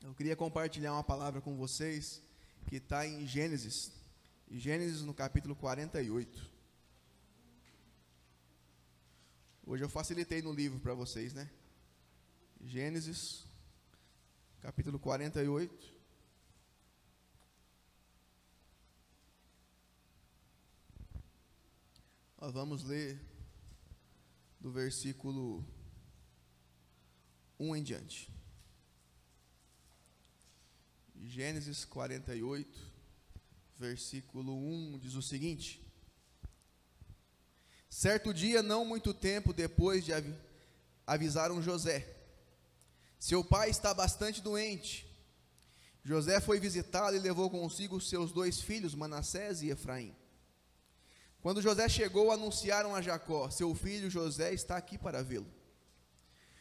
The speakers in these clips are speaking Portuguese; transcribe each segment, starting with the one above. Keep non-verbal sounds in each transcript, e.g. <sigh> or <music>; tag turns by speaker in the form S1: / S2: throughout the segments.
S1: Eu queria compartilhar uma palavra com vocês que está em Gênesis, Gênesis no capítulo 48. Hoje eu facilitei no livro para vocês, né? Gênesis, capítulo 48. Nós vamos ler do versículo 1 em diante. Gênesis 48, versículo 1 diz o seguinte: Certo dia, não muito tempo depois de avisaram José, seu pai está bastante doente. José foi visitá-lo e levou consigo seus dois filhos, Manassés e Efraim. Quando José chegou, anunciaram a Jacó: Seu filho José está aqui para vê-lo.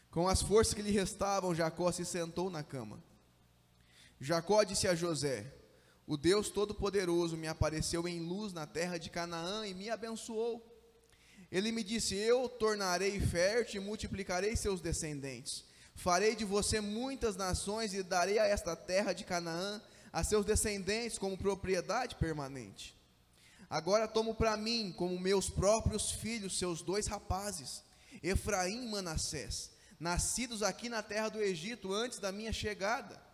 S1: Com as forças que lhe restavam, Jacó se sentou na cama. Jacó disse a José: O Deus Todo-Poderoso me apareceu em luz na terra de Canaã e me abençoou. Ele me disse: Eu tornarei fértil e multiplicarei seus descendentes. Farei de você muitas nações e darei a esta terra de Canaã a seus descendentes como propriedade permanente. Agora tomo para mim, como meus próprios filhos, seus dois rapazes, Efraim e Manassés, nascidos aqui na terra do Egito antes da minha chegada.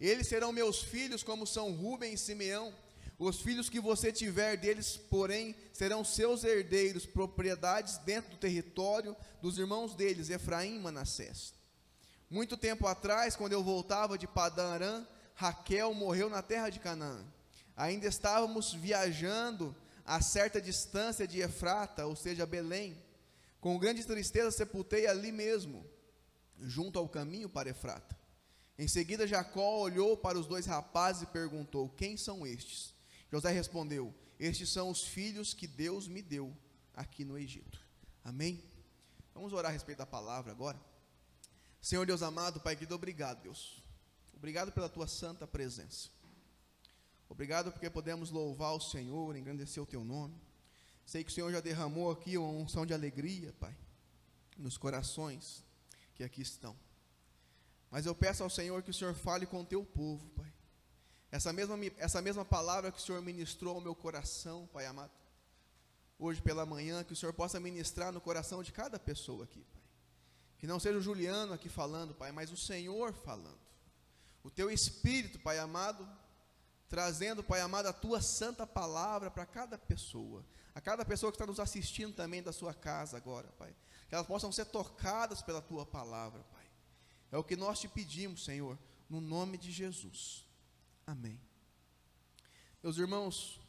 S1: Eles serão meus filhos, como são Rubem e Simeão. Os filhos que você tiver deles, porém, serão seus herdeiros, propriedades dentro do território dos irmãos deles, Efraim e Manassés. Muito tempo atrás, quando eu voltava de Padã Arã, Raquel morreu na terra de Canaã. Ainda estávamos viajando a certa distância de Efrata, ou seja, Belém. Com grande tristeza sepultei ali mesmo, junto ao caminho para Efrata. Em seguida, Jacó olhou para os dois rapazes e perguntou: Quem são estes? José respondeu: Estes são os filhos que Deus me deu aqui no Egito. Amém? Vamos orar a respeito da palavra agora. Senhor Deus amado, Pai querido, obrigado, Deus. Obrigado pela tua santa presença. Obrigado porque podemos louvar o Senhor, engrandecer o teu nome. Sei que o Senhor já derramou aqui uma unção de alegria, Pai, nos corações que aqui estão. Mas eu peço ao Senhor que o Senhor fale com o teu povo, Pai. Essa mesma, essa mesma palavra que o Senhor ministrou ao meu coração, Pai amado. Hoje pela manhã, que o Senhor possa ministrar no coração de cada pessoa aqui, Pai. Que não seja o Juliano aqui falando, Pai, mas o Senhor falando. O teu Espírito, Pai amado, trazendo, Pai amado, a tua santa palavra para cada pessoa. A cada pessoa que está nos assistindo também da sua casa agora, Pai. Que elas possam ser tocadas pela tua palavra, Pai. É o que nós te pedimos, Senhor, no nome de Jesus. Amém. Meus irmãos,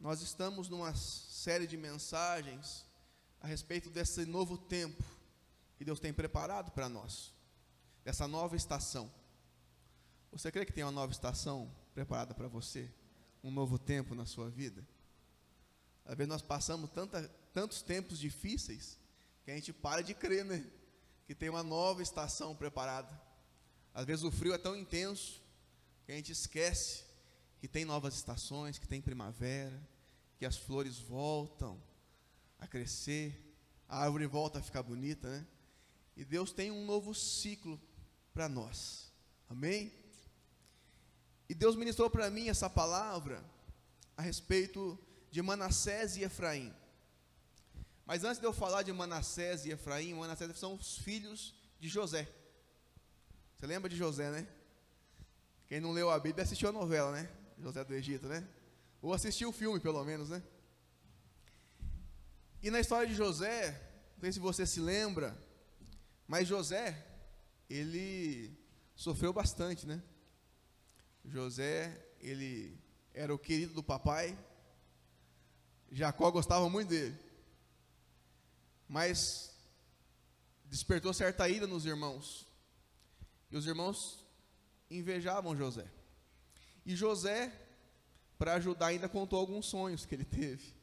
S1: nós estamos numa série de mensagens a respeito desse novo tempo que Deus tem preparado para nós, dessa nova estação. Você crê que tem uma nova estação preparada para você? Um novo tempo na sua vida? Às vezes nós passamos tanta, tantos tempos difíceis que a gente para de crer, né? Que tem uma nova estação preparada. Às vezes o frio é tão intenso que a gente esquece que tem novas estações, que tem primavera, que as flores voltam a crescer, a árvore volta a ficar bonita, né? E Deus tem um novo ciclo para nós. Amém? E Deus ministrou para mim essa palavra a respeito de Manassés e Efraim. Mas antes de eu falar de Manassés e Efraim, Manassés são os filhos de José. Você lembra de José, né? Quem não leu a Bíblia assistiu a novela, né? José do Egito, né? Ou assistiu o filme, pelo menos, né? E na história de José, não sei se você se lembra, mas José, ele sofreu bastante, né? José, ele era o querido do papai. Jacó gostava muito dele. Mas despertou certa ira nos irmãos. E os irmãos invejavam José. E José, para ajudar, ainda contou alguns sonhos que ele teve.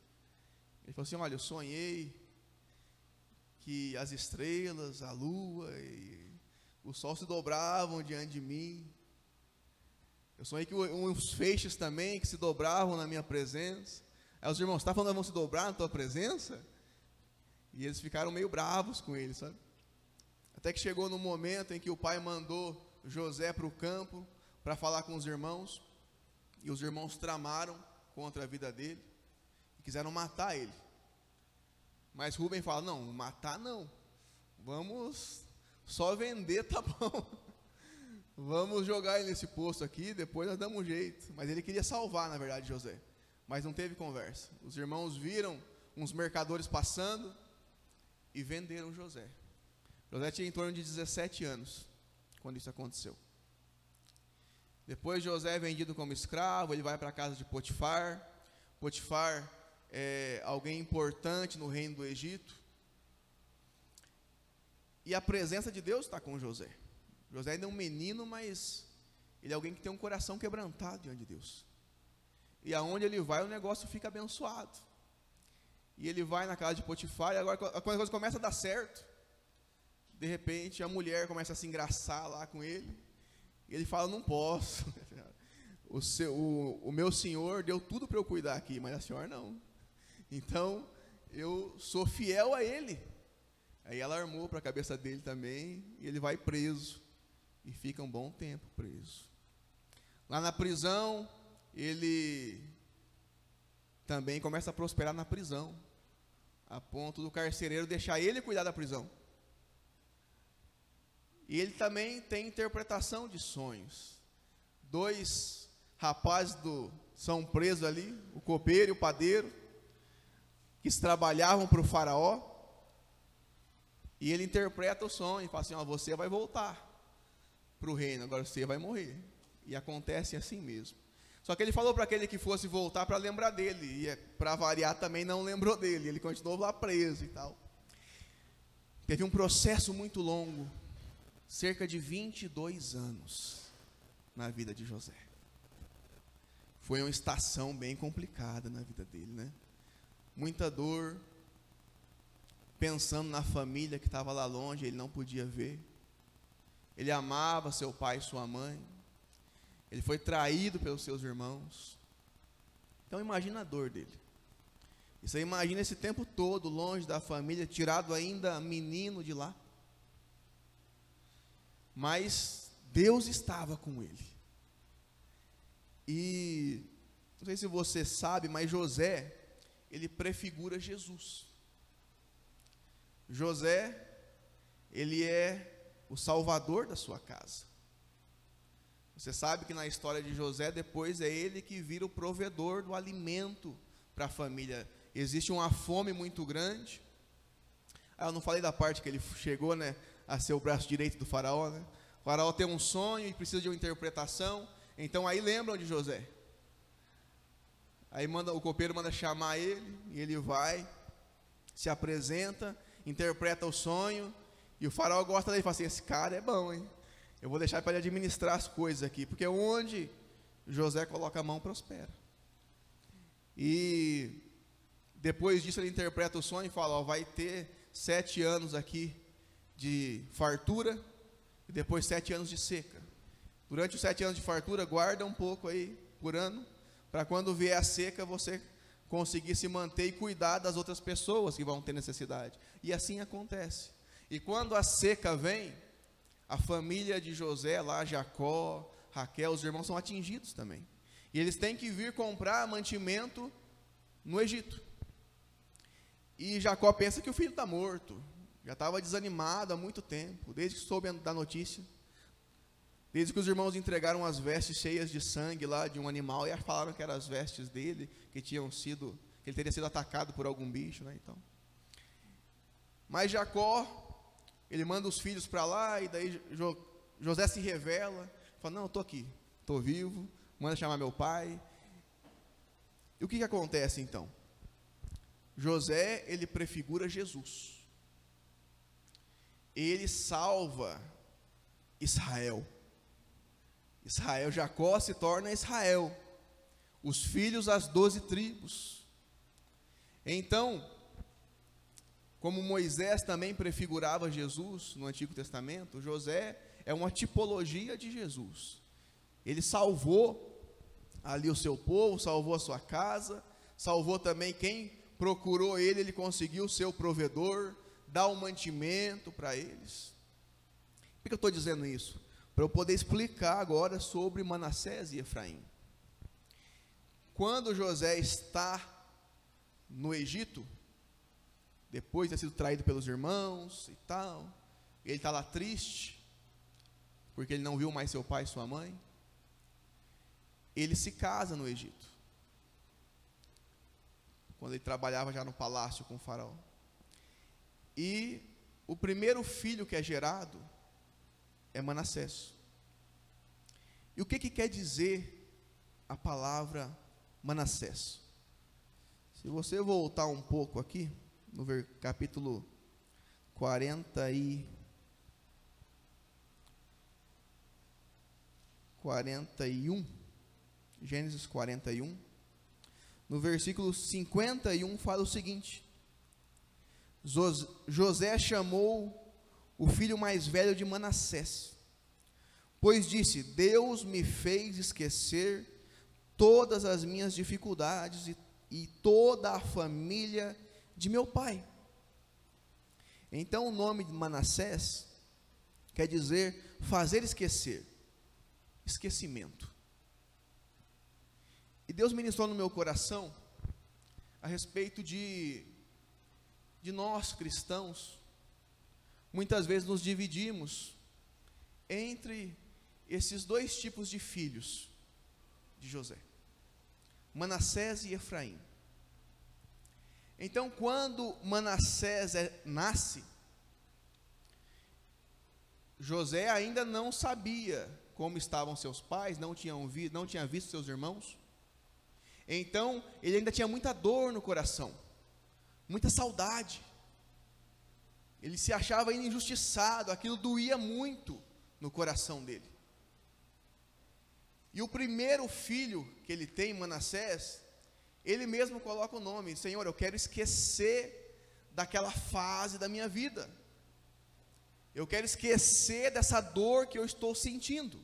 S1: Ele falou assim: Olha, eu sonhei que as estrelas, a lua e o sol se dobravam diante de mim. Eu sonhei que uns feixes também que se dobravam na minha presença. Aí os irmãos, está falando que vão se dobrar na tua presença? E eles ficaram meio bravos com ele, sabe? Até que chegou no momento em que o pai mandou José para o campo para falar com os irmãos, e os irmãos tramaram contra a vida dele e quiseram matar ele. Mas Rubem fala: Não, matar não, vamos só vender, tá bom. <laughs> Vamos jogar ele nesse posto aqui, depois nós damos um jeito. Mas ele queria salvar, na verdade, José. Mas não teve conversa. Os irmãos viram uns mercadores passando e venderam José. José tinha em torno de 17 anos quando isso aconteceu. Depois José é vendido como escravo, ele vai para a casa de Potifar. Potifar é alguém importante no reino do Egito. E a presença de Deus está com José. José ainda é um menino, mas ele é alguém que tem um coração quebrantado diante de Deus. E aonde ele vai, o negócio fica abençoado. E ele vai na casa de Potifar, e agora quando a coisa começa a dar certo, de repente a mulher começa a se engraçar lá com ele. E ele fala: Não posso. <laughs> O, seu, o, o meu senhor deu tudo para eu cuidar aqui, mas a senhora não. Então eu sou fiel a ele. Aí ela armou para a cabeça dele também, e ele vai preso e fica um bom tempo preso. Lá na prisão, ele também começa a prosperar na prisão, a ponto do carcereiro deixar ele cuidar da prisão. E ele também tem interpretação de sonhos. Dois rapazes do, são presos ali, o copeiro e o padeiro, que trabalhavam para o faraó. E ele interpreta o sonho e fala assim: ó, você vai voltar para o reino, agora você vai morrer. E acontece assim mesmo. Só que ele falou para aquele que fosse voltar para lembrar dele, e é, para variar também não lembrou dele, ele continuou lá preso e tal. Teve um processo muito longo, cerca de 22 anos, na vida de José. Foi uma estação bem complicada na vida dele, né? Muita dor, pensando na família que estava lá longe, ele não podia ver ele amava seu pai e sua mãe. Ele foi traído pelos seus irmãos. Então imagina a dor dele. E você imagina esse tempo todo longe da família, tirado ainda menino de lá. Mas Deus estava com ele. E não sei se você sabe, mas José, ele prefigura Jesus. José, ele é o salvador da sua casa. Você sabe que na história de José, depois é ele que vira o provedor do alimento para a família. Existe uma fome muito grande. Ah, eu não falei da parte que ele chegou né, a ser o braço direito do faraó. Né? O faraó tem um sonho e precisa de uma interpretação. Então aí lembram de José. Aí manda, o copeiro manda chamar ele, e ele vai, se apresenta, interpreta o sonho, e o faraó gosta dele fala assim: esse cara é bom, hein? Eu vou deixar para ele administrar as coisas aqui, porque onde José coloca a mão, prospera. E depois disso ele interpreta o sonho e fala: ó, vai ter sete anos aqui de fartura e depois sete anos de seca. Durante os sete anos de fartura, guarda um pouco aí por ano, para quando vier a seca você conseguir se manter e cuidar das outras pessoas que vão ter necessidade. E assim acontece. E quando a seca vem, a família de José, lá Jacó, Raquel, os irmãos são atingidos também. E eles têm que vir comprar mantimento no Egito. E Jacó pensa que o filho está morto. Já estava desanimado há muito tempo, desde que soube da notícia. Desde que os irmãos entregaram as vestes cheias de sangue lá de um animal e falaram que eram as vestes dele, que tinham sido, que ele teria sido atacado por algum bicho, né? Então. Mas Jacó ele manda os filhos para lá e daí jo, José se revela, fala: "Não, estou aqui, estou vivo". Manda chamar meu pai. E o que, que acontece então? José, ele prefigura Jesus. Ele salva Israel. Israel, Jacó se torna Israel. Os filhos, as doze tribos. Então, como Moisés também prefigurava Jesus no Antigo Testamento, José é uma tipologia de Jesus. Ele salvou ali o seu povo, salvou a sua casa, salvou também quem procurou ele, ele conseguiu o provedor, dar o um mantimento para eles. Por que eu estou dizendo isso? para eu poder explicar agora sobre Manassés e Efraim. Quando José está no Egito, depois de ter sido traído pelos irmãos e tal, ele está lá triste, porque ele não viu mais seu pai e sua mãe. Ele se casa no Egito, quando ele trabalhava já no palácio com o faraó. E o primeiro filho que é gerado é Manassés. E o que, que quer dizer a palavra Manassés? Se você voltar um pouco aqui, no capítulo 40 e 41, Gênesis 41, no versículo 51 fala o seguinte: José chamou o filho mais velho de Manassés, pois disse: Deus me fez esquecer todas as minhas dificuldades e, e toda a família de meu pai. Então o nome de Manassés quer dizer fazer esquecer, esquecimento. E Deus ministrou no meu coração a respeito de, de nós cristãos, muitas vezes nos dividimos entre esses dois tipos de filhos de José, Manassés e Efraim. Então, quando Manassés é, nasce, José ainda não sabia como estavam seus pais, não, tinham vi, não tinha visto seus irmãos. Então, ele ainda tinha muita dor no coração, muita saudade. Ele se achava injustiçado, aquilo doía muito no coração dele. E o primeiro filho que ele tem, Manassés, ele mesmo coloca o nome: Senhor, eu quero esquecer daquela fase da minha vida. Eu quero esquecer dessa dor que eu estou sentindo.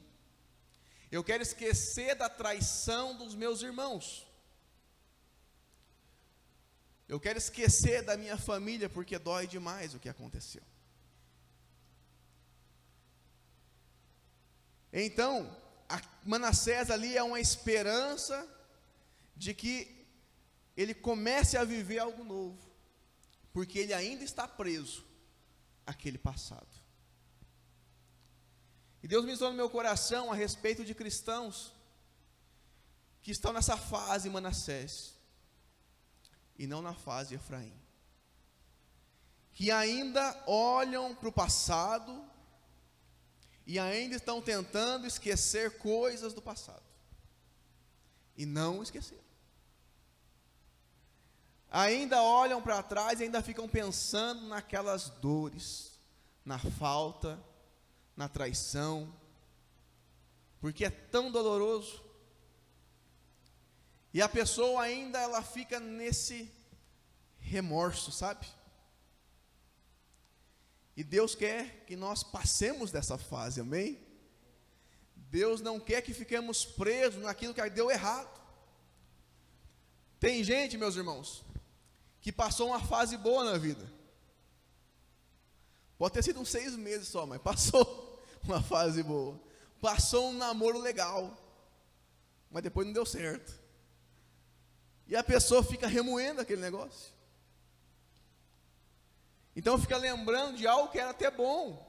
S1: Eu quero esquecer da traição dos meus irmãos. Eu quero esquecer da minha família porque dói demais o que aconteceu. Então, Manassés ali é uma esperança de que ele comece a viver algo novo, porque ele ainda está preso àquele passado. E Deus me no meu coração a respeito de cristãos que estão nessa fase Manassés e não na fase Efraim. Que ainda olham para o passado e ainda estão tentando esquecer coisas do passado. E não esqueceram. Ainda olham para trás e ainda ficam pensando naquelas dores, na falta, na traição, porque é tão doloroso e a pessoa ainda ela fica nesse remorso, sabe? E Deus quer que nós passemos dessa fase, amém? Deus não quer que fiquemos presos naquilo que deu errado. Tem gente, meus irmãos, que passou uma fase boa na vida. Pode ter sido uns seis meses só, mas passou <laughs> uma fase boa. Passou um namoro legal, mas depois não deu certo. E a pessoa fica remoendo aquele negócio. Então fica lembrando de algo que era até bom,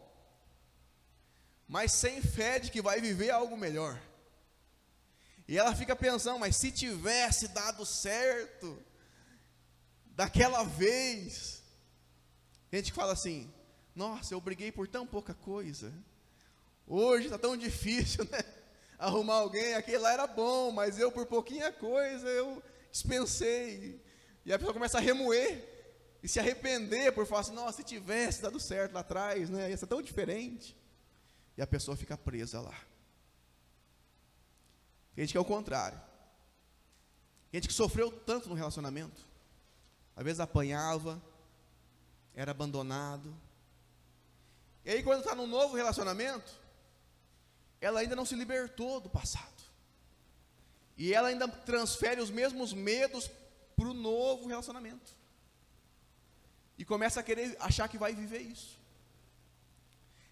S1: mas sem fé de que vai viver algo melhor. E ela fica pensando, mas se tivesse dado certo, daquela vez. A gente fala assim: nossa, eu briguei por tão pouca coisa. Hoje está tão difícil, <laughs> né? Arrumar alguém, aquele lá era bom, mas eu por pouquinha coisa, eu dispensei. E a pessoa começa a remoer e se arrepender por falar assim, nossa, se tivesse dado certo lá atrás, né? Ia ser tão diferente. E a pessoa fica presa lá. Tem gente que é o contrário. Tem gente que sofreu tanto no relacionamento. Às vezes apanhava, era abandonado. E aí quando está num novo relacionamento, ela ainda não se libertou do passado. E ela ainda transfere os mesmos medos para o novo relacionamento. E começa a querer achar que vai viver isso.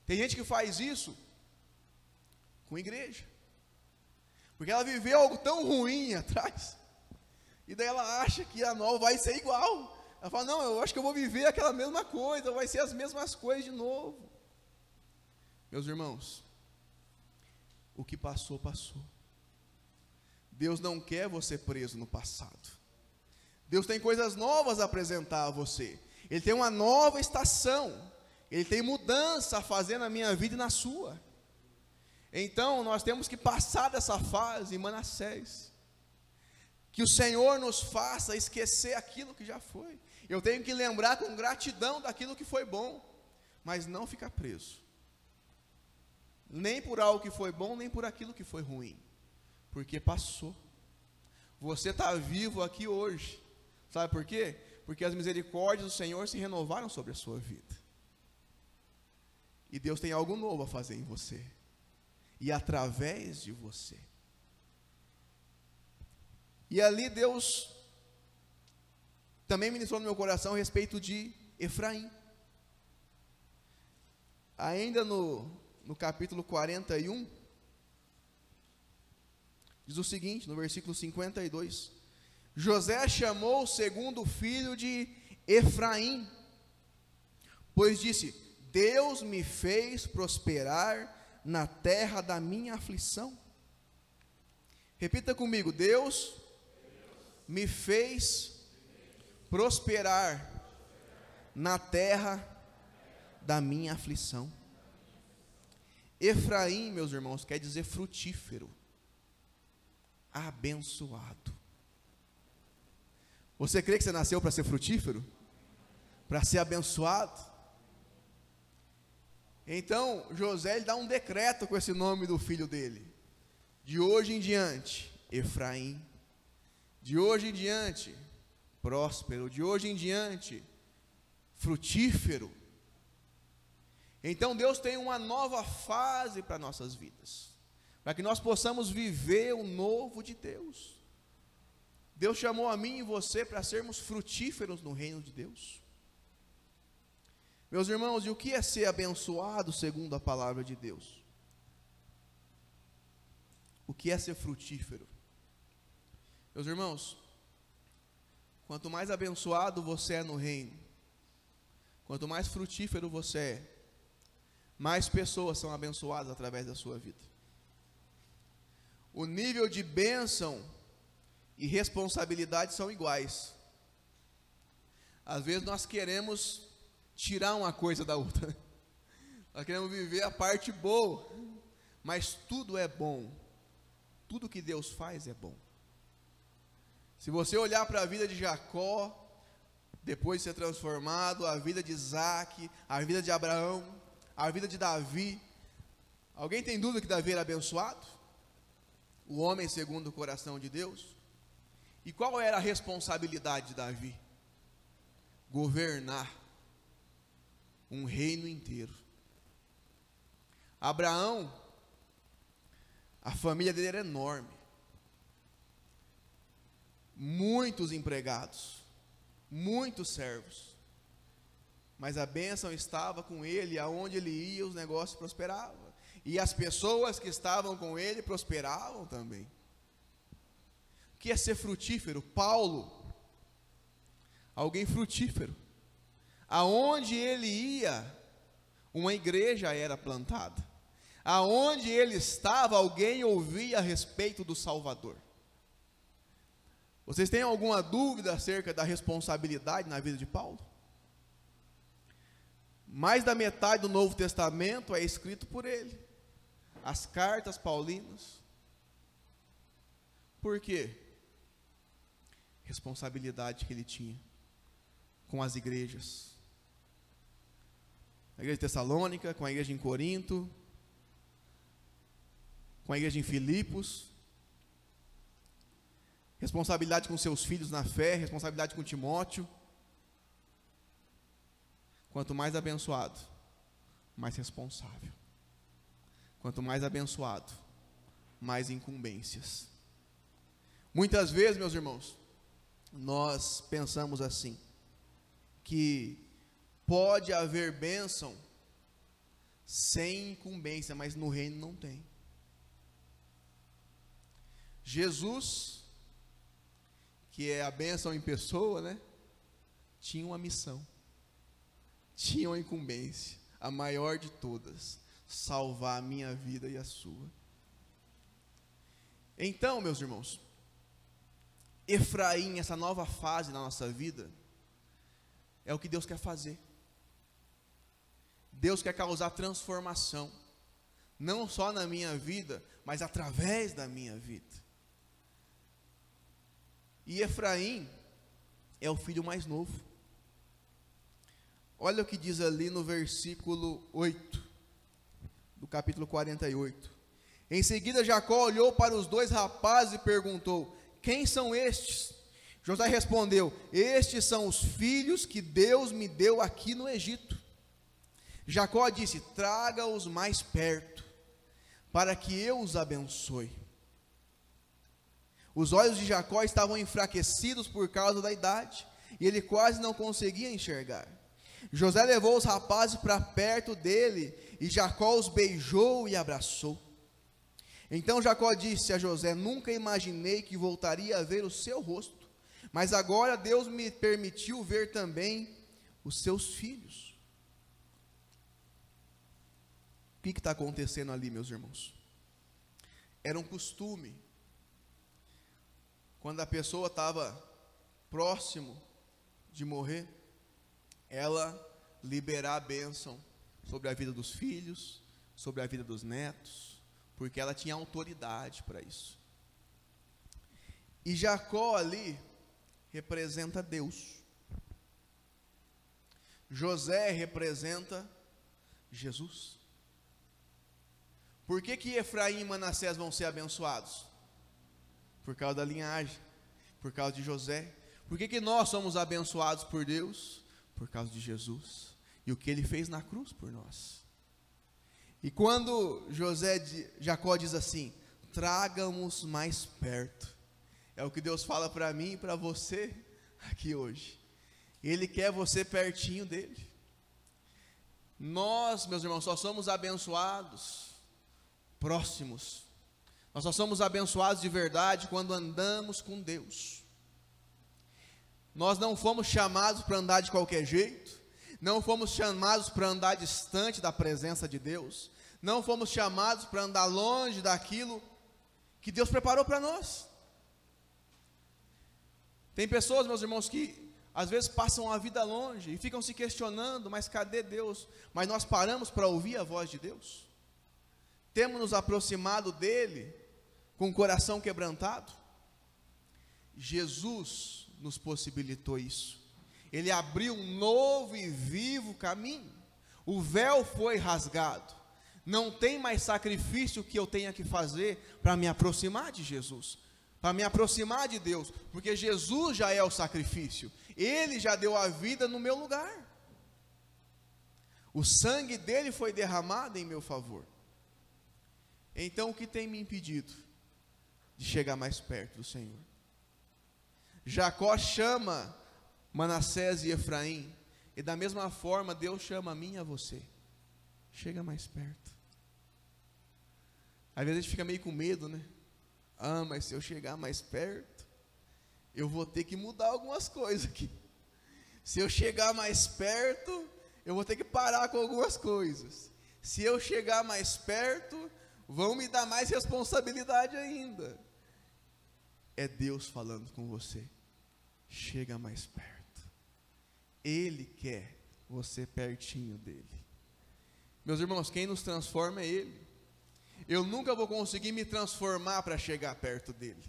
S1: Tem gente que faz isso Com igreja. Porque ela viveu algo tão ruim <laughs> atrás. E daí ela acha que a nova vai ser igual. Ela fala: Não, eu acho que eu vou viver aquela mesma coisa, vai ser as mesmas coisas de novo. Meus irmãos, o que passou, passou. Deus não quer você preso no passado. Deus tem coisas novas a apresentar a você. Ele tem uma nova estação. Ele tem mudança a fazer na minha vida e na sua. Então, nós temos que passar dessa fase em Manassés. Que o Senhor nos faça esquecer aquilo que já foi. Eu tenho que lembrar com gratidão daquilo que foi bom, mas não ficar preso. Nem por algo que foi bom, nem por aquilo que foi ruim. Porque passou. Você está vivo aqui hoje. Sabe por quê? Porque as misericórdias do Senhor se renovaram sobre a sua vida. E Deus tem algo novo a fazer em você e através de você. E ali Deus também ministrou no meu coração a respeito de Efraim. Ainda no, no capítulo 41, diz o seguinte, no versículo 52: José chamou o segundo filho de Efraim, pois disse: Deus me fez prosperar na terra da minha aflição. Repita comigo: Deus me fez prosperar na terra da minha aflição. Efraim, meus irmãos, quer dizer frutífero, abençoado. Você crê que você nasceu para ser frutífero? Para ser abençoado? Então, José ele dá um decreto com esse nome do filho dele. De hoje em diante, Efraim. De hoje em diante, próspero. De hoje em diante, frutífero. Então, Deus tem uma nova fase para nossas vidas. Para que nós possamos viver o novo de Deus. Deus chamou a mim e você para sermos frutíferos no reino de Deus. Meus irmãos, e o que é ser abençoado segundo a palavra de Deus? O que é ser frutífero? Meus irmãos, quanto mais abençoado você é no reino, quanto mais frutífero você é, mais pessoas são abençoadas através da sua vida. O nível de bênção e responsabilidade são iguais. Às vezes nós queremos tirar uma coisa da outra. <laughs> Nós queremos viver a parte boa, mas tudo é bom. Tudo que Deus faz é bom. Se você olhar para a vida de Jacó, depois de ser transformado, a vida de Isaac, a vida de Abraão, a vida de Davi, alguém tem dúvida que Davi era abençoado? O homem segundo o coração de Deus? E qual era a responsabilidade de Davi? Governar um reino inteiro. Abraão, a família dele era enorme. Muitos empregados, muitos servos. Mas a bênção estava com ele, aonde ele ia, os negócios prosperavam. E as pessoas que estavam com ele prosperavam também. O que é ser frutífero? Paulo, alguém frutífero. Aonde ele ia, uma igreja era plantada. Aonde ele estava, alguém ouvia a respeito do Salvador. Vocês têm alguma dúvida acerca da responsabilidade na vida de Paulo? Mais da metade do Novo Testamento é escrito por ele. As cartas paulinas. Por quê? Responsabilidade que ele tinha com as igrejas a igreja de Tessalônica, com a igreja em Corinto, com a igreja em Filipos, responsabilidade com seus filhos na fé, responsabilidade com Timóteo. Quanto mais abençoado, mais responsável. Quanto mais abençoado, mais incumbências. Muitas vezes, meus irmãos, nós pensamos assim, que Pode haver bênção sem incumbência, mas no reino não tem. Jesus, que é a bênção em pessoa, né? Tinha uma missão, tinha uma incumbência, a maior de todas, salvar a minha vida e a sua. Então, meus irmãos, Efraim, essa nova fase na nossa vida, é o que Deus quer fazer. Deus quer causar transformação, não só na minha vida, mas através da minha vida. E Efraim é o filho mais novo. Olha o que diz ali no versículo 8, do capítulo 48. Em seguida, Jacó olhou para os dois rapazes e perguntou: quem são estes? José respondeu: Estes são os filhos que Deus me deu aqui no Egito. Jacó disse: Traga-os mais perto, para que eu os abençoe. Os olhos de Jacó estavam enfraquecidos por causa da idade, e ele quase não conseguia enxergar. José levou os rapazes para perto dele, e Jacó os beijou e abraçou. Então Jacó disse a José: Nunca imaginei que voltaria a ver o seu rosto, mas agora Deus me permitiu ver também os seus filhos. O que está acontecendo ali, meus irmãos? Era um costume, quando a pessoa estava próximo de morrer, ela liberar a bênção sobre a vida dos filhos, sobre a vida dos netos, porque ela tinha autoridade para isso. E Jacó ali representa Deus. José representa Jesus. Por que, que Efraim e Manassés vão ser abençoados? Por causa da linhagem, por causa de José. Por que, que nós somos abençoados por Deus? Por causa de Jesus e o que ele fez na cruz por nós. E quando José, Jacó diz assim: traga-nos mais perto, é o que Deus fala para mim e para você aqui hoje. Ele quer você pertinho dele. Nós, meus irmãos, só somos abençoados próximos. Nós só somos abençoados de verdade quando andamos com Deus. Nós não fomos chamados para andar de qualquer jeito. Não fomos chamados para andar distante da presença de Deus. Não fomos chamados para andar longe daquilo que Deus preparou para nós. Tem pessoas, meus irmãos, que às vezes passam a vida longe e ficam se questionando, mas cadê Deus? Mas nós paramos para ouvir a voz de Deus. Temos nos aproximado dele com o coração quebrantado. Jesus nos possibilitou isso. Ele abriu um novo e vivo caminho. O véu foi rasgado. Não tem mais sacrifício que eu tenha que fazer para me aproximar de Jesus, para me aproximar de Deus, porque Jesus já é o sacrifício. Ele já deu a vida no meu lugar. O sangue dele foi derramado em meu favor. Então o que tem me impedido de chegar mais perto do Senhor? Jacó chama Manassés e Efraim. E da mesma forma, Deus chama a mim e a você. Chega mais perto. Às vezes a gente fica meio com medo, né? Ah, mas se eu chegar mais perto, eu vou ter que mudar algumas coisas aqui. Se eu chegar mais perto, eu vou ter que parar com algumas coisas. Se eu chegar mais perto, vão me dar mais responsabilidade ainda. É Deus falando com você. Chega mais perto. Ele quer você pertinho dele. Meus irmãos, quem nos transforma é Ele. Eu nunca vou conseguir me transformar para chegar perto dele.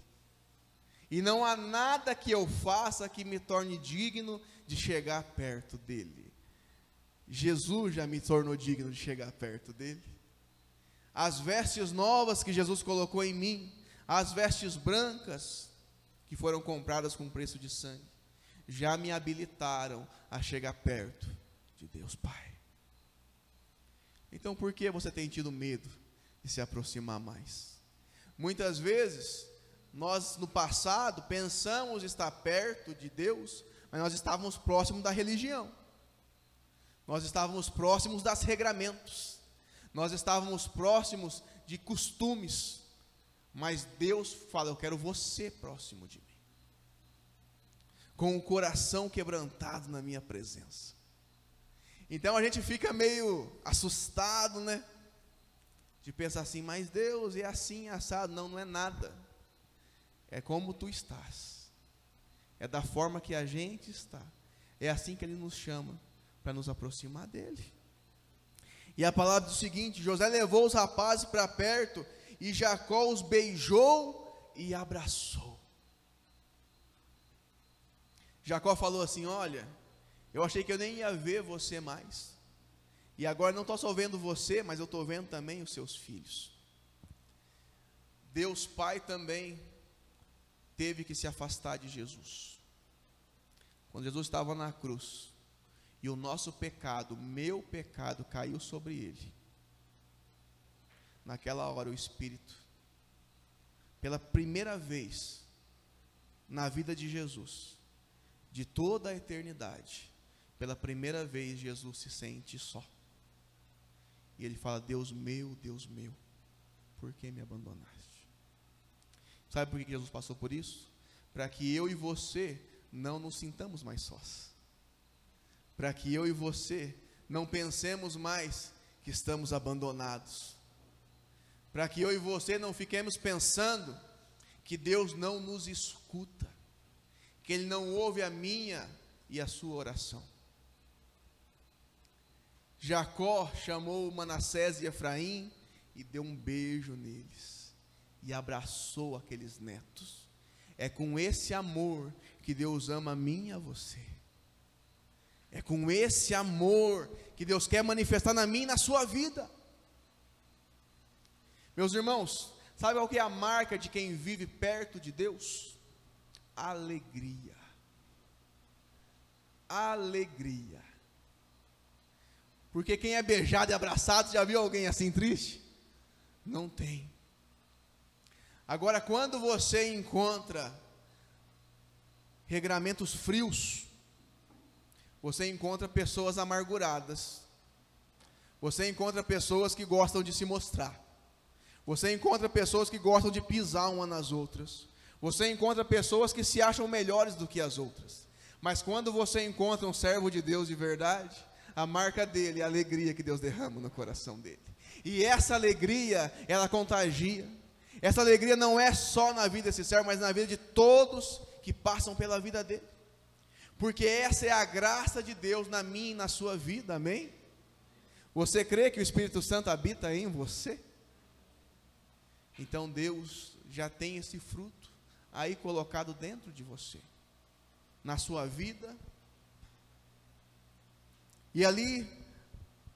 S1: E não há nada que eu faça que me torne digno de chegar perto dele. Jesus já me tornou digno de chegar perto dele. As vestes novas que Jesus colocou em mim, as vestes brancas que foram compradas com preço de sangue, já me habilitaram a chegar perto de Deus Pai. Então, por que você tem tido medo de se aproximar mais? Muitas vezes, nós no passado pensamos estar perto de Deus, mas nós estávamos próximos da religião, nós estávamos próximos das regramentos, nós estávamos próximos de costumes, Mas Deus fala: Eu quero você próximo de mim, com o coração quebrantado na minha presença. Então a gente fica meio assustado, né? De pensar assim, mas Deus é assim, assado. Não, não é nada. É como tu estás. É da forma que a gente está. É assim que Ele nos chama para nos aproximar dEle. E a palavra diz o seguinte: José levou os rapazes para perto e Jacó os beijou e abraçou. Jacó falou assim: Olha, eu achei que eu nem ia ver você mais. E agora não estou só vendo você, mas eu estou vendo também os seus filhos. Deus Pai também teve que se afastar de Jesus. Quando Jesus estava na cruz, e o nosso pecado, meu pecado, caiu sobre ele. Naquela hora, o Espírito, pela primeira vez na vida de Jesus, de toda a eternidade, pela primeira vez, Jesus se sente só. E ele fala: Deus meu, Deus meu, por que me abandonaste? Sabe por que Jesus passou por isso? Para que eu e você não nos sintamos mais sós para que eu e você não pensemos mais que estamos abandonados, para que eu e você não fiquemos pensando que Deus não nos escuta, que Ele não ouve a minha e a sua oração. Jacó chamou Manassés e Efraim e deu um beijo neles e abraçou aqueles netos. É com esse amor que Deus ama a mim e a você. É com esse amor que Deus quer manifestar na minha e na sua vida. Meus irmãos, sabe o que é a marca de quem vive perto de Deus? Alegria. Alegria. Porque quem é beijado e abraçado, já viu alguém assim triste? Não tem. Agora, quando você encontra regramentos frios, você encontra pessoas amarguradas. Você encontra pessoas que gostam de se mostrar. Você encontra pessoas que gostam de pisar uma nas outras. Você encontra pessoas que se acham melhores do que as outras. Mas quando você encontra um servo de Deus de verdade, a marca dele é a alegria que Deus derrama no coração dele. E essa alegria, ela contagia. Essa alegria não é só na vida desse servo, mas na vida de todos que passam pela vida dele porque essa é a graça de Deus na minha e na sua vida, amém? Você crê que o Espírito Santo habita em você? Então Deus já tem esse fruto aí colocado dentro de você, na sua vida. E ali,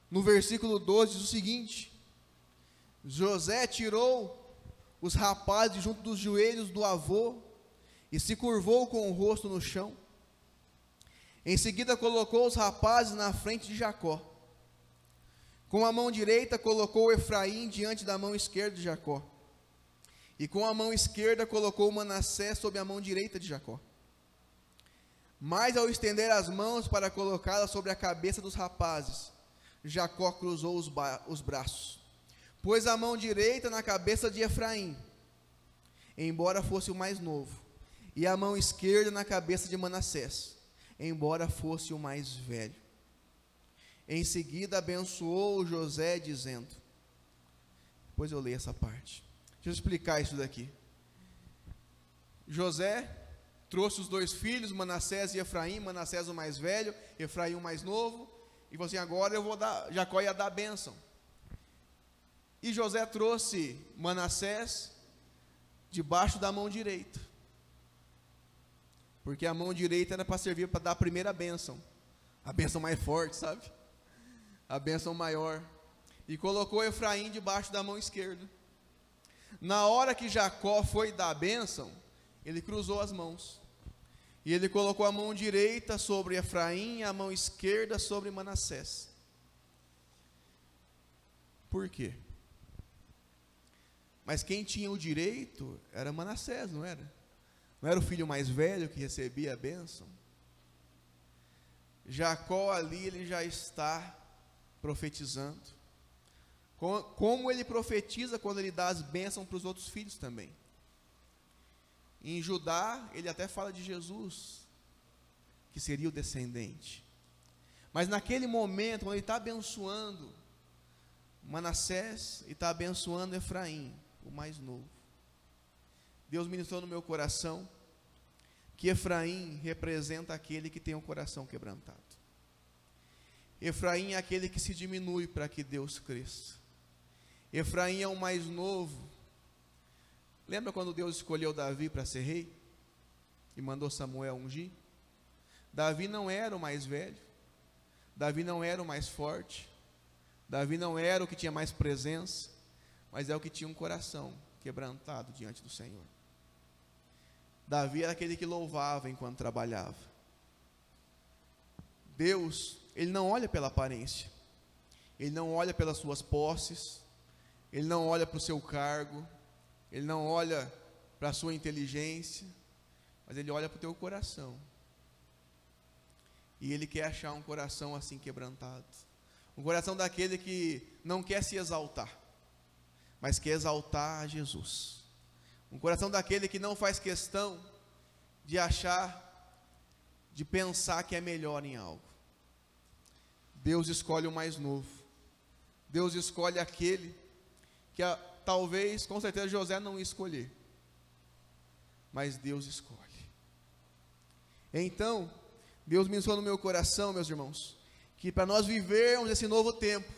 S1: no versículo 12, diz o seguinte: José tirou os rapazes junto dos joelhos do avô e se curvou com o rosto no chão. Em seguida, colocou os rapazes na frente de Jacó. Com a mão direita, colocou Efraim diante da mão esquerda de Jacó. E com a mão esquerda, colocou Manassés sob a mão direita de Jacó. Mas ao estender as mãos para colocá-las sobre a cabeça dos rapazes, Jacó cruzou os, os braços. Pôs a mão direita na cabeça de Efraim, embora fosse o mais novo, e a mão esquerda na cabeça de Manassés embora fosse o mais velho. Em seguida abençoou José, dizendo: Depois eu leio essa parte. Deixa eu explicar isso daqui. José trouxe os dois filhos, Manassés e Efraim, Manassés o mais velho, Efraim o mais novo, e falou assim: agora eu vou dar, Jacó ia dar a bênção. E José trouxe Manassés debaixo da mão direita. Porque a mão direita era para servir para dar a primeira bênção. A bênção mais forte, sabe? A bênção maior. E colocou Efraim debaixo da mão esquerda. Na hora que Jacó foi dar a bênção, ele cruzou as mãos. E ele colocou a mão direita sobre Efraim e a mão esquerda sobre Manassés. Por quê? Mas quem tinha o direito era Manassés, não era? Não era o filho mais velho que recebia a bênção? Jacó ali, ele já está profetizando. Como ele profetiza quando ele dá as bênçãos para os outros filhos também. Em Judá, ele até fala de Jesus, que seria o descendente. Mas naquele momento, quando ele está abençoando Manassés e está abençoando Efraim, o mais novo, Deus ministrou no meu coração que Efraim representa aquele que tem o coração quebrantado. Efraim é aquele que se diminui para que Deus cresça. Efraim é o mais novo. Lembra quando Deus escolheu Davi para ser rei? E mandou Samuel ungir? Davi não era o mais velho. Davi não era o mais forte. Davi não era o que tinha mais presença. Mas é o que tinha um coração quebrantado diante do Senhor. Davi era aquele que louvava enquanto trabalhava. Deus, Ele não olha pela aparência, Ele não olha pelas suas posses, Ele não olha para o seu cargo, Ele não olha para a sua inteligência, mas Ele olha para o teu coração. E Ele quer achar um coração assim quebrantado. Um coração daquele que não quer se exaltar, mas quer exaltar a Jesus. Um coração daquele que não faz questão de achar, de pensar que é melhor em algo. Deus escolhe o mais novo. Deus escolhe aquele que a, talvez, com certeza, José não ia escolher. Mas Deus escolhe. Então, Deus me ensinou no meu coração, meus irmãos, que para nós vivermos esse novo tempo,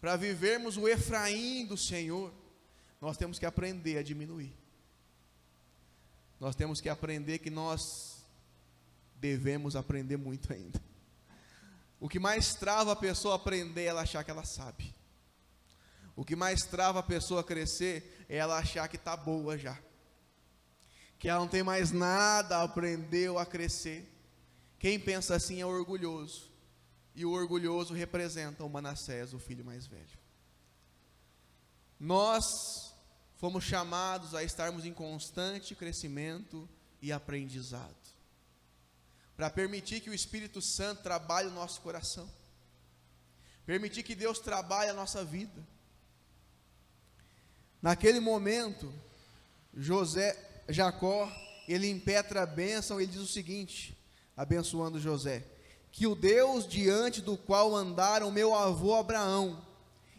S1: para vivermos o Efraim do Senhor, nós temos que aprender a diminuir. Nós temos que aprender que nós devemos aprender muito ainda. O que mais trava a pessoa aprender é ela achar que ela sabe. O que mais trava a pessoa a crescer é ela achar que está boa já. Que ela não tem mais nada a aprender ou a crescer. Quem pensa assim é orgulhoso. E o orgulhoso representa o Manassés, o filho mais velho. Nós fomos chamados a estarmos em constante crescimento e aprendizado. Para permitir que o Espírito Santo trabalhe o nosso coração. Permitir que Deus trabalhe a nossa vida. Naquele momento, José, Jacó, ele impetra a bênção, ele diz o seguinte: abençoando José: Que o Deus diante do qual andaram meu avô Abraão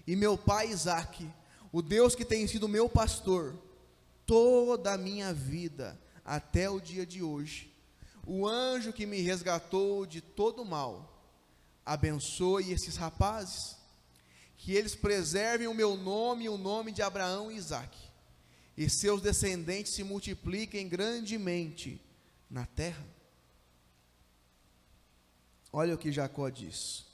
S1: e meu pai Isaque, o Deus que tem sido meu pastor toda a minha vida até o dia de hoje, o anjo que me resgatou de todo mal, abençoe esses rapazes, que eles preservem o meu nome e o nome de Abraão e Isaque, e seus descendentes se multipliquem grandemente na terra. Olha o que Jacó diz: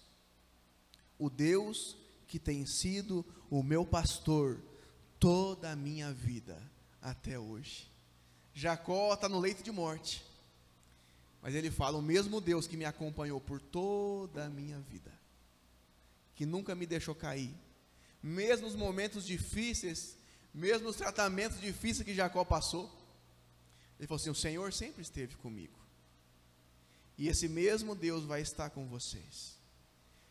S1: O Deus que tem sido o meu pastor toda a minha vida até hoje. Jacó está no leito de morte, mas ele fala: O mesmo Deus que me acompanhou por toda a minha vida, que nunca me deixou cair, mesmo os momentos difíceis, mesmo os tratamentos difíceis que Jacó passou, ele falou assim: O Senhor sempre esteve comigo. E esse mesmo Deus vai estar com vocês.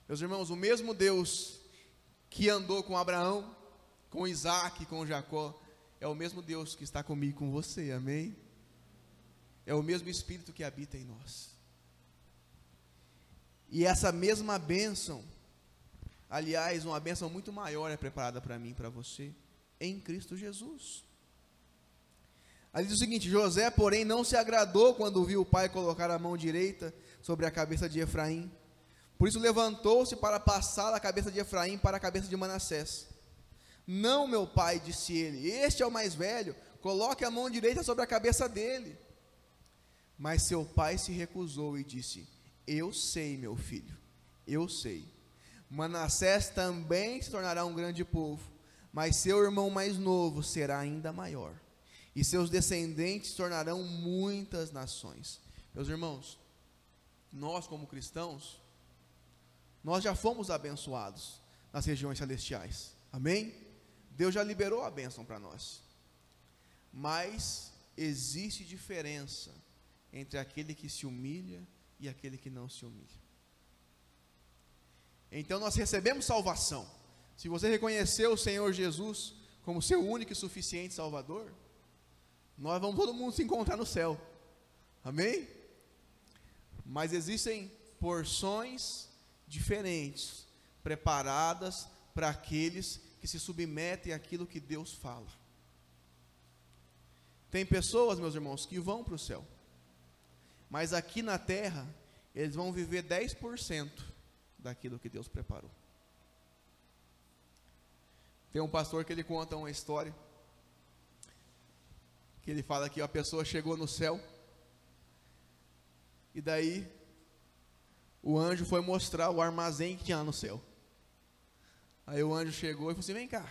S1: Meus irmãos, o mesmo Deus que andou com Abraão, com Isaac, com Jacó, é o mesmo Deus que está comigo com você, amém? É o mesmo Espírito que habita em nós. E essa mesma bênção, aliás, uma bênção muito maior é preparada para mim e para você, em Cristo Jesus. Ali diz o seguinte: José, porém, não se agradou quando viu o pai colocar a mão direita sobre a cabeça de Efraim. Por isso levantou-se para passar a cabeça de Efraim para a cabeça de Manassés. Não, meu pai, disse ele, este é o mais velho, coloque a mão direita sobre a cabeça dele. Mas seu pai se recusou e disse: Eu sei, meu filho, eu sei. Manassés também se tornará um grande povo, mas seu irmão mais novo será ainda maior e seus descendentes tornarão muitas nações. Meus irmãos, nós como cristãos, nós já fomos abençoados nas regiões celestiais. Amém? Deus já liberou a bênção para nós. Mas existe diferença entre aquele que se humilha e aquele que não se humilha. Então nós recebemos salvação, se você reconheceu o Senhor Jesus como seu único e suficiente Salvador, nós vamos todo mundo se encontrar no céu. Amém? Mas existem porções diferentes, preparadas para aqueles que se submetem àquilo que Deus fala. Tem pessoas, meus irmãos, que vão para o céu, mas aqui na terra, eles vão viver 10% daquilo que Deus preparou. Tem um pastor que ele conta uma história, que ele fala que a pessoa chegou no céu, e daí o anjo foi mostrar o armazém que tinha lá no céu. Aí o anjo chegou e falou assim: Vem cá,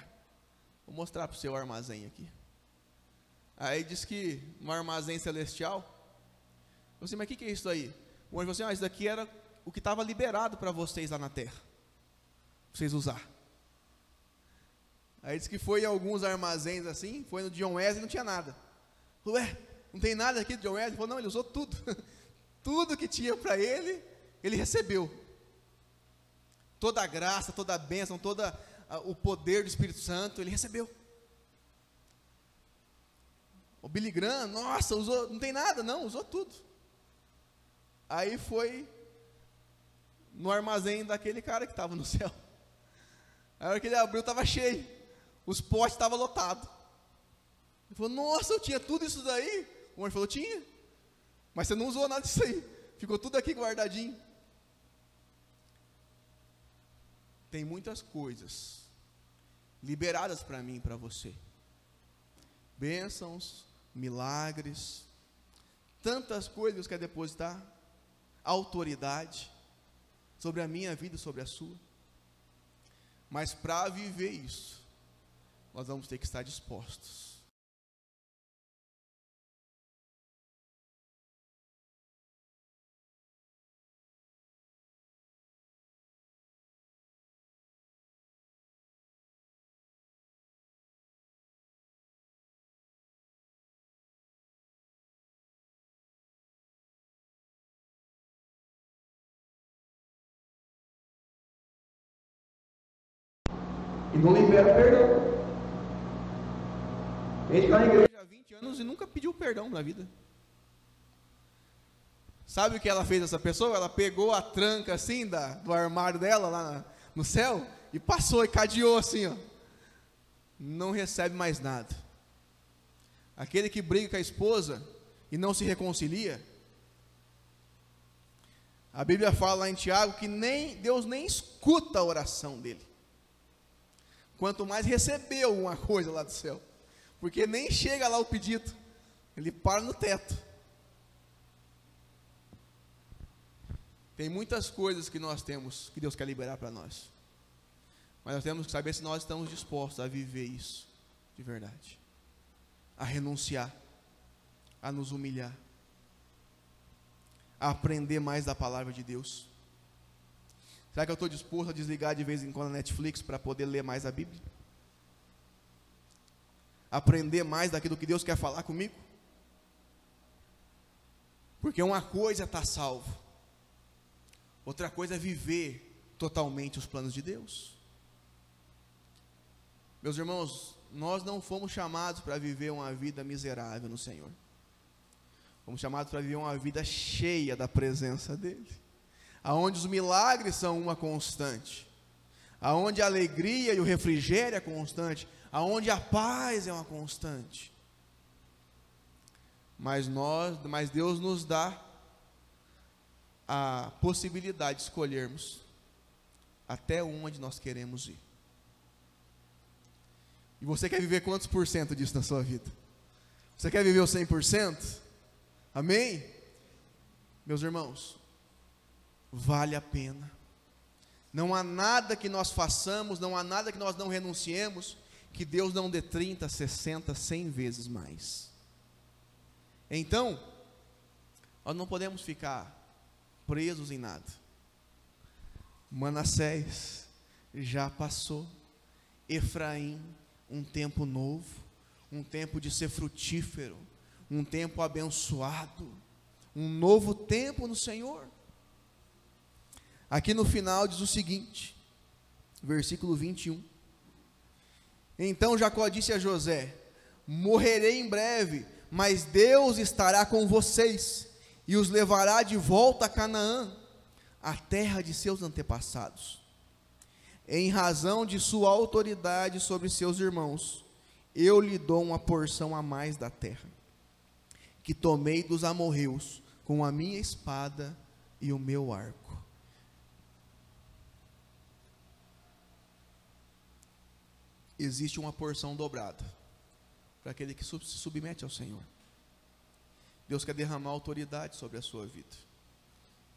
S1: vou mostrar para o seu armazém aqui. Aí diz que no armazém celestial, eu falei assim, mas o que, que é isso aí? O anjo falou assim: Ah, isso daqui era o que estava liberado para vocês lá na terra, vocês usar. Aí diz que foi em alguns armazéns assim, foi no John Wesley e não tinha nada. Ué, não tem nada aqui do John Wesley? Ele falou, não, ele usou tudo. <laughs> tudo que tinha para ele, ele recebeu. Toda a graça, toda a bênção, todo o poder do Espírito Santo, ele recebeu. O Billy Graham, nossa, usou, não tem nada, não, usou tudo. Aí foi no armazém daquele cara que estava no <laughs> céu. A hora que ele abriu, estava cheio. Os potes estavam lotados. Ele falou, nossa, eu tinha tudo isso daí. O anjo falou, tinha. Mas você não usou nada disso aí. Ficou tudo aqui guardadinho. Tem muitas coisas liberadas para mim e para você. Bênçãos, milagres, tantas coisas que quer depositar, autoridade sobre a minha vida, sobre a sua. Mas para viver isso, nós vamos ter que estar dispostos. E não libera perdão. A gente está na igreja há 20 anos e nunca pediu perdão na vida. Sabe o que ela fez essa pessoa? Ela pegou a tranca assim da, do armário dela lá no céu e passou e cadeou assim, ó. Não recebe mais nada. Aquele que briga com a esposa e não se reconcilia. A Bíblia fala lá em Tiago que nem Deus nem escuta a oração dele quanto mais receber alguma coisa lá do céu. Porque nem chega lá o pedido, ele para no teto. Tem muitas coisas que nós temos que Deus quer liberar para nós. Mas nós temos que saber se nós estamos dispostos a viver isso de verdade. A renunciar, a nos humilhar, a aprender mais da palavra de Deus. Será que eu estou disposto a desligar de vez em quando a Netflix para poder ler mais a Bíblia? Aprender mais daquilo que Deus quer falar comigo? Porque uma coisa é estar tá salvo, outra coisa é viver totalmente os planos de Deus. Meus irmãos, nós não fomos chamados para viver uma vida miserável no Senhor. Fomos chamados para viver uma vida cheia da presença dEle aonde os milagres são uma constante, aonde a alegria e o refrigério é constante, aonde a paz é uma constante. Mas nós, mas Deus nos dá a possibilidade de escolhermos até onde nós queremos ir. E você quer viver quantos por cento disso na sua vida? Você quer viver o 100%? Amém? Meus irmãos, vale a pena. Não há nada que nós façamos, não há nada que nós não renunciemos, que Deus não dê 30, 60, 100 vezes mais. Então, nós não podemos ficar presos em nada. Manassés já passou, Efraim, um tempo novo, um tempo de ser frutífero, um tempo abençoado, um novo tempo no Senhor. Aqui no final diz o seguinte, versículo 21. Então Jacó disse a José: Morrerei em breve, mas Deus estará com vocês e os levará de volta a Canaã, a terra de seus antepassados. Em razão de sua autoridade sobre seus irmãos, eu lhe dou uma porção a mais da terra, que tomei dos amorreus com a minha espada e o meu arco. Existe uma porção dobrada para aquele que se submete ao Senhor. Deus quer derramar autoridade sobre a sua vida.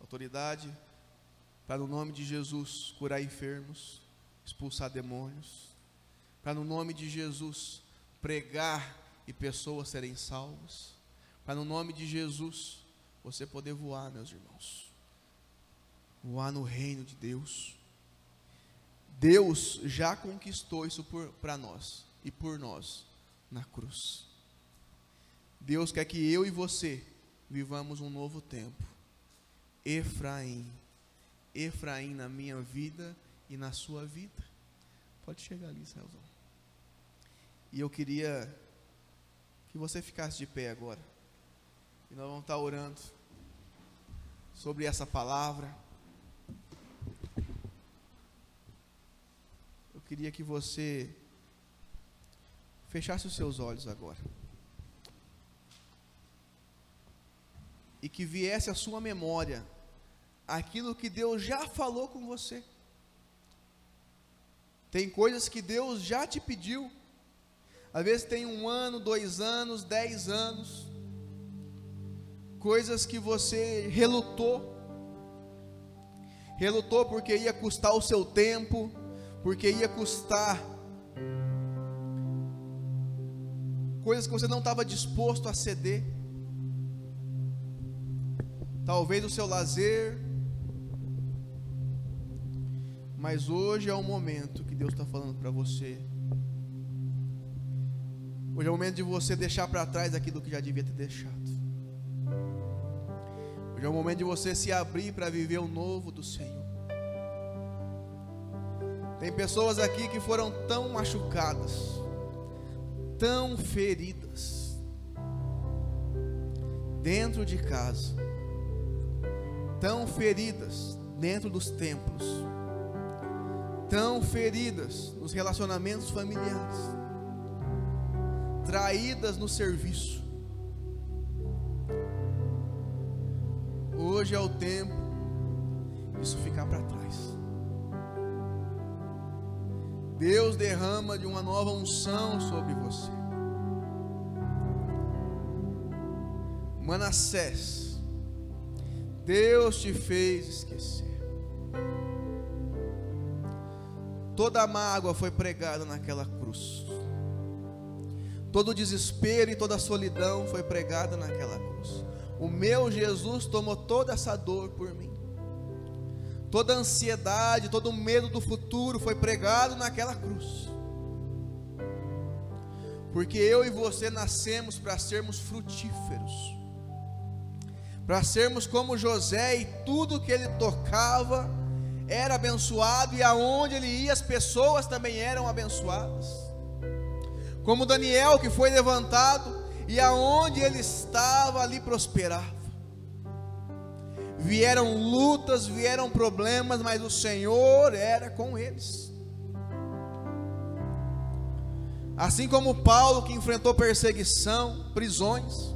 S1: Autoridade para no nome de Jesus curar enfermos, expulsar demônios, para no nome de Jesus pregar e pessoas serem salvas, para no nome de Jesus você poder voar, meus irmãos. Voar no reino de Deus. Deus já conquistou isso para nós e por nós na cruz. Deus quer que eu e você vivamos um novo tempo. Efraim, Efraim na minha vida e na sua vida. Pode chegar ali, Celso. E eu queria que você ficasse de pé agora. E nós vamos estar orando sobre essa palavra. Queria que você fechasse os seus olhos agora. E que viesse à sua memória aquilo que Deus já falou com você. Tem coisas que Deus já te pediu. Às vezes tem um ano, dois anos, dez anos. Coisas que você relutou. Relutou porque ia custar o seu tempo porque ia custar coisas que você não estava disposto a ceder. Talvez o seu lazer, mas hoje é o momento que Deus está falando para você. Hoje é o momento de você deixar para trás aquilo que já devia ter deixado. Hoje é o momento de você se abrir para viver o novo do Senhor. Tem pessoas aqui que foram tão machucadas, tão feridas, dentro de casa, tão feridas dentro dos templos, tão feridas nos relacionamentos familiares, traídas no serviço. Hoje é o tempo disso ficar para trás. Deus derrama de uma nova unção sobre você. Manassés, Deus te fez esquecer. Toda a mágoa foi pregada naquela cruz. Todo o desespero e toda a solidão foi pregada naquela cruz. O meu Jesus tomou toda essa dor por mim. Toda a ansiedade, todo o medo do futuro foi pregado naquela cruz. Porque eu e você nascemos para sermos frutíferos, para sermos como José e tudo que ele tocava era abençoado e aonde ele ia as pessoas também eram abençoadas. Como Daniel que foi levantado e aonde ele estava ali prosperava vieram lutas, vieram problemas, mas o Senhor era com eles. Assim como Paulo que enfrentou perseguição, prisões,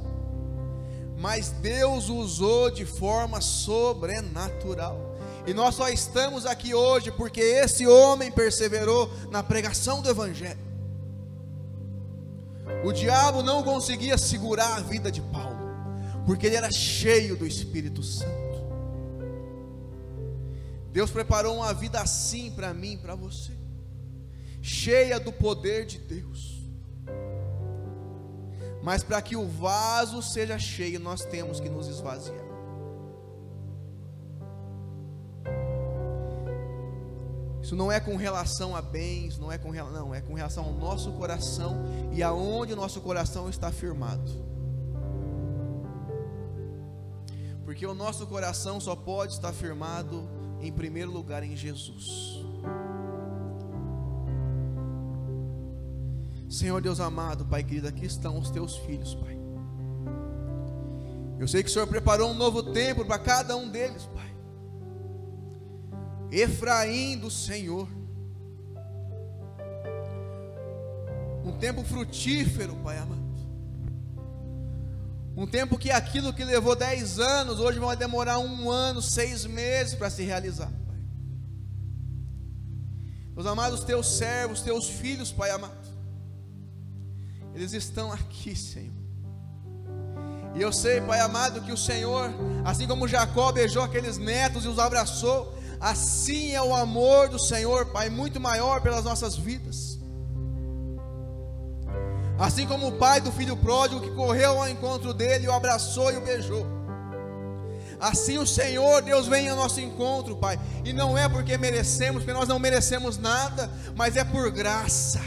S1: mas Deus usou de forma sobrenatural. E nós só estamos aqui hoje porque esse homem perseverou na pregação do Evangelho. O diabo não conseguia segurar a vida de Paulo, porque ele era cheio do Espírito Santo. Deus preparou uma vida assim para mim, para você, cheia do poder de Deus. Mas para que o vaso seja cheio, nós temos que nos esvaziar. Isso não é com relação a bens, não é com não, é com relação ao nosso coração e aonde o nosso coração está firmado. Porque o nosso coração só pode estar firmado em primeiro lugar em Jesus. Senhor Deus amado, Pai querido, aqui estão os teus filhos, Pai. Eu sei que o Senhor preparou um novo tempo para cada um deles, Pai. Efraim do Senhor. Um tempo frutífero, Pai amado. Um tempo que aquilo que levou dez anos, hoje vai demorar um ano, seis meses para se realizar, Pai. Meus amados, teus servos, teus filhos, Pai amado eles estão aqui, Senhor. E eu sei, Pai amado, que o Senhor, assim como Jacó beijou aqueles netos e os abraçou, assim é o amor do Senhor, Pai, muito maior pelas nossas vidas. Assim como o pai do filho pródigo que correu ao encontro dele, o abraçou e o beijou. Assim o Senhor, Deus vem ao nosso encontro, Pai. E não é porque merecemos, porque nós não merecemos nada, mas é por graça.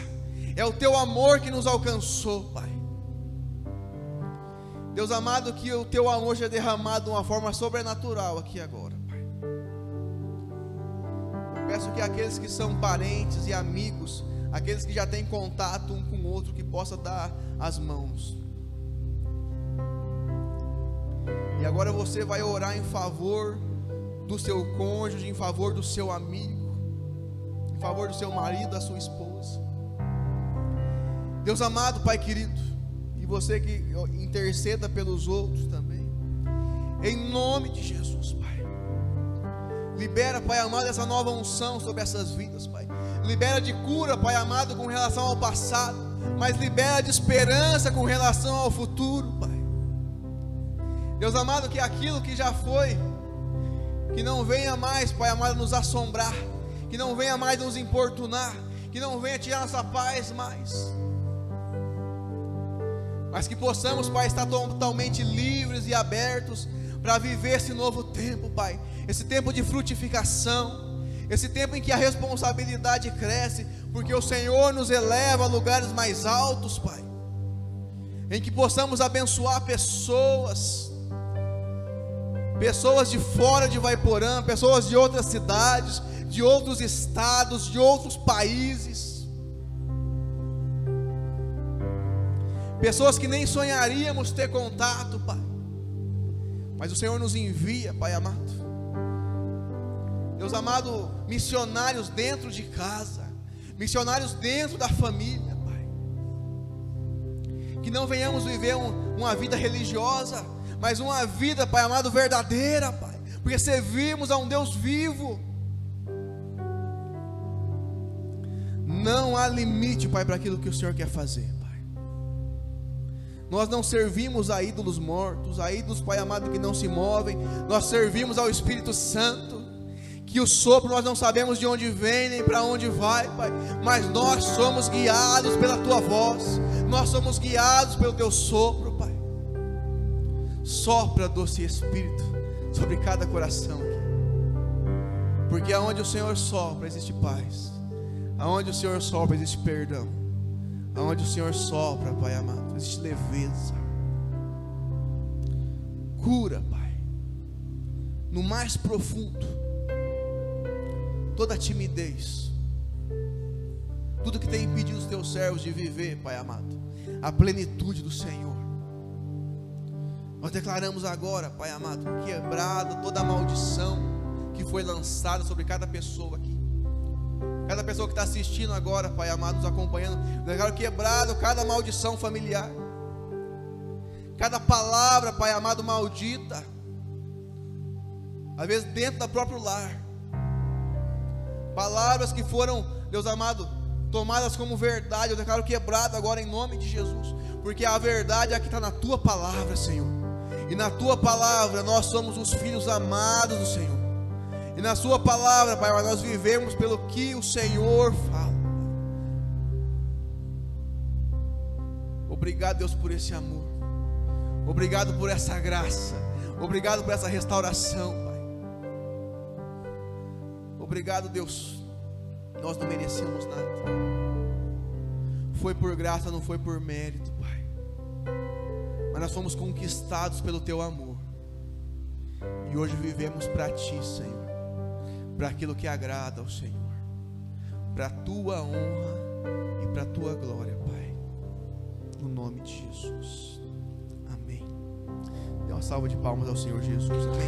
S1: É o teu amor que nos alcançou, Pai. Deus amado, que o teu amor seja derramado de uma forma sobrenatural aqui agora, Pai. Peço que aqueles que são parentes e amigos, aqueles que já têm contato um com o outro, que possa dar as mãos. E agora você vai orar em favor do seu cônjuge, em favor do seu amigo, em favor do seu marido, da sua esposa. Deus amado, Pai querido, e você que interceda pelos outros também, em nome de Jesus, Pai. Libera, Pai amado, essa nova unção sobre essas vidas, Pai. Libera de cura, Pai amado, com relação ao passado, mas libera de esperança com relação ao futuro, Pai. Deus amado, que aquilo que já foi, que não venha mais, Pai amado, nos assombrar, que não venha mais nos importunar, que não venha tirar nossa paz mais mas que possamos, Pai, estar totalmente livres e abertos para viver esse novo tempo, Pai, esse tempo de frutificação, esse tempo em que a responsabilidade cresce, porque o Senhor nos eleva a lugares mais altos, Pai, em que possamos abençoar pessoas, pessoas de fora de Vaiporã, pessoas de outras cidades, de outros estados, de outros países, pessoas que nem sonharíamos ter contato, Pai. Mas o Senhor nos envia, Pai amado. Deus amado, missionários dentro de casa, missionários dentro da família, Pai. Que não venhamos viver um, uma vida religiosa, mas uma vida, Pai amado, verdadeira, Pai. Porque servimos a um Deus vivo. Não há limite, Pai, para aquilo que o Senhor quer fazer. Nós não servimos a ídolos mortos, a ídolos, Pai amado, que não se movem. Nós servimos ao Espírito Santo, que o sopro nós não sabemos de onde vem nem para onde vai, Pai, mas nós somos guiados pela Tua voz, nós somos guiados pelo Teu sopro, Pai. Sopra, doce Espírito, sobre cada coração aqui, porque aonde o Senhor sopra existe paz, aonde o Senhor sopra existe perdão. Aonde o Senhor sopra, Pai amado, existe leveza. Cura, Pai. No mais profundo. Toda timidez. Tudo que tem impedido os teus servos de viver, Pai amado. A plenitude do Senhor. Nós declaramos agora, Pai amado, quebrada toda a maldição que foi lançada sobre cada pessoa aqui. Cada pessoa que está assistindo agora, Pai amado, nos acompanhando, declaro quebrado cada maldição familiar, cada palavra, Pai amado, maldita, às vezes dentro do próprio lar, palavras que foram, Deus amado, tomadas como verdade, eu declaro quebrado agora em nome de Jesus, porque a verdade é que está na tua palavra, Senhor, e na tua palavra nós somos os filhos amados do Senhor. E na Sua palavra, Pai, nós vivemos pelo que o Senhor fala. Obrigado, Deus, por esse amor. Obrigado por essa graça. Obrigado por essa restauração. Obrigado, Deus. Nós não merecemos nada. Foi por graça, não foi por mérito, Pai. Mas nós fomos conquistados pelo Teu amor. E hoje vivemos para Ti, Senhor para aquilo que agrada ao Senhor, para a tua honra e para a tua glória, Pai. nome de Jesus. Amém. Dê uma salva de palmas ao Senhor Jesus. Amém.